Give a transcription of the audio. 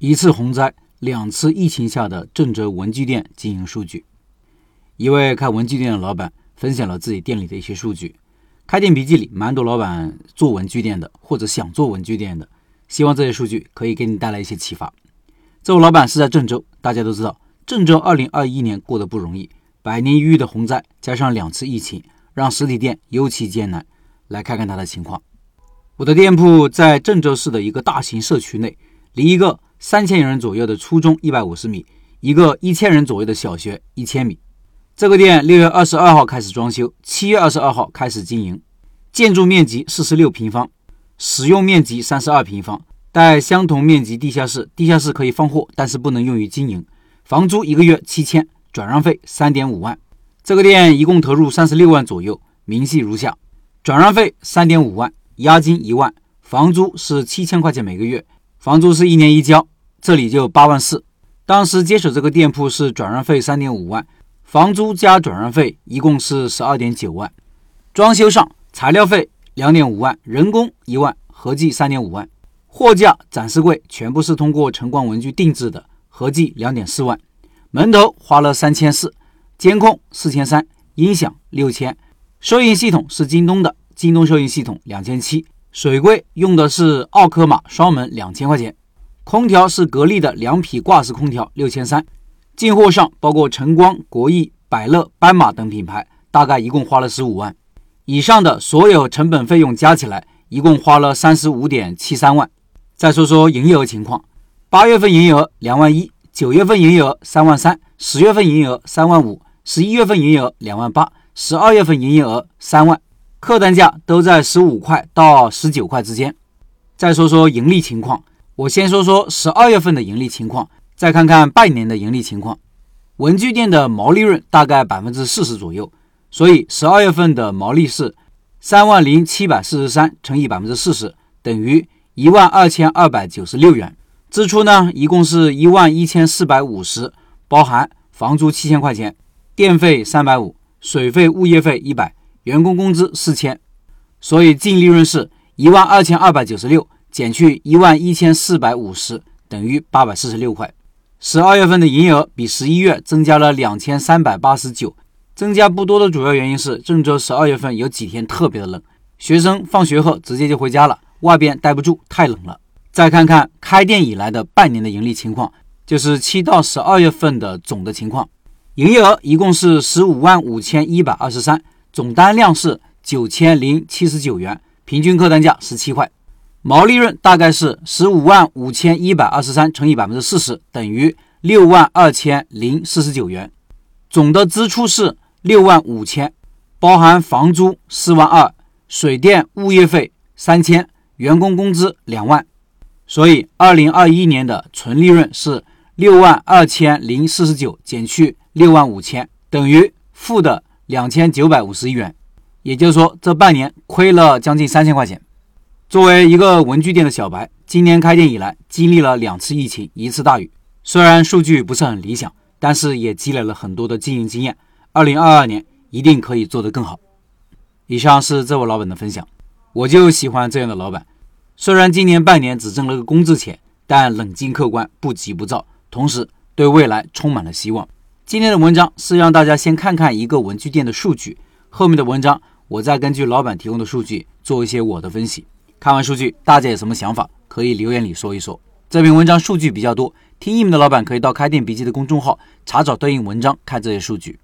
一次洪灾、两次疫情下的郑州文具店经营数据。一位开文具店的老板分享了自己店里的一些数据。开店笔记里蛮多老板做文具店的，或者想做文具店的，希望这些数据可以给你带来一些启发。这位老板是在郑州，大家都知道，郑州2021年过得不容易，百年一遇的洪灾加上两次疫情，让实体店尤其艰难。来看看他的情况。我的店铺在郑州市的一个大型社区内，离一个三千人左右的初中一百五十米，一个一千人左右的小学一千米。这个店六月二十二号开始装修，七月二十二号开始经营。建筑面积四十六平方，使用面积三十二平方，带相同面积地下室。地下室可以放货，但是不能用于经营。房租一个月七千，转让费三点五万。这个店一共投入三十六万左右，明细如下：转让费三点五万。押金一万，房租是七千块钱每个月，房租是一年一交，这里就八万四。当时接手这个店铺是转让费三点五万，房租加转让费一共是十二点九万。装修上材料费两点五万，人工一万，合计三点五万。货架、展示柜全部是通过晨光文具定制的，合计两点四万。门头花了三千四，监控四千三，音响六千，收银系统是京东的。京东收银系统两千七，水柜用的是奥科玛双门两千块钱，空调是格力的两匹挂式空调六千三，进货上包括晨光、国艺、百乐、斑马等品牌，大概一共花了十五万。以上的所有成本费用加起来，一共花了三十五点七三万。再说说营业额情况，八月份营业额两万一，九月份营业额三万三，十月份营业额三万五，十一月份营业额两万八，十二月份营业额三万。客单价都在十五块到十九块之间。再说说盈利情况，我先说说十二月份的盈利情况，再看看半年的盈利情况。文具店的毛利润大概百分之四十左右，所以十二月份的毛利是三万零七百四十三乘以百分之四十，等于一万二千二百九十六元。支出呢，一共是一万一千四百五十，包含房租七千块钱，电费三百五，水费、物业费一百。员工工资四千，所以净利润是一万二千二百九十六减去一万一千四百五十，等于八百四十六块。十二月份的营业额比十一月增加了两千三百八十九，增加不多的主要原因是郑州十二月份有几天特别的冷，学生放学后直接就回家了，外边待不住，太冷了。再看看开店以来的半年的盈利情况，就是七到十二月份的总的情况，营业额一共是十五万五千一百二十三。总单量是九千零七十九元，平均客单价十七块，毛利润大概是十五万五千一百二十三乘以百分之四十，等于六万二千零四十九元。总的支出是六万五千，包含房租四万二，水电物业费三千，员工工资两万，所以二零二一年的纯利润是六万二千零四十九减去六万五千，等于负的。两千九百五十亿元，也就是说，这半年亏了将近三千块钱。作为一个文具店的小白，今年开店以来经历了两次疫情，一次大雨。虽然数据不是很理想，但是也积累了很多的经营经验。二零二二年一定可以做得更好。以上是这位老板的分享，我就喜欢这样的老板。虽然今年半年只挣了个工资钱，但冷静客观，不急不躁，同时对未来充满了希望。今天的文章是让大家先看看一个文具店的数据，后面的文章我再根据老板提供的数据做一些我的分析。看完数据，大家有什么想法，可以留言里说一说。这篇文章数据比较多，听音频的老板可以到开店笔记的公众号查找对应文章看这些数据。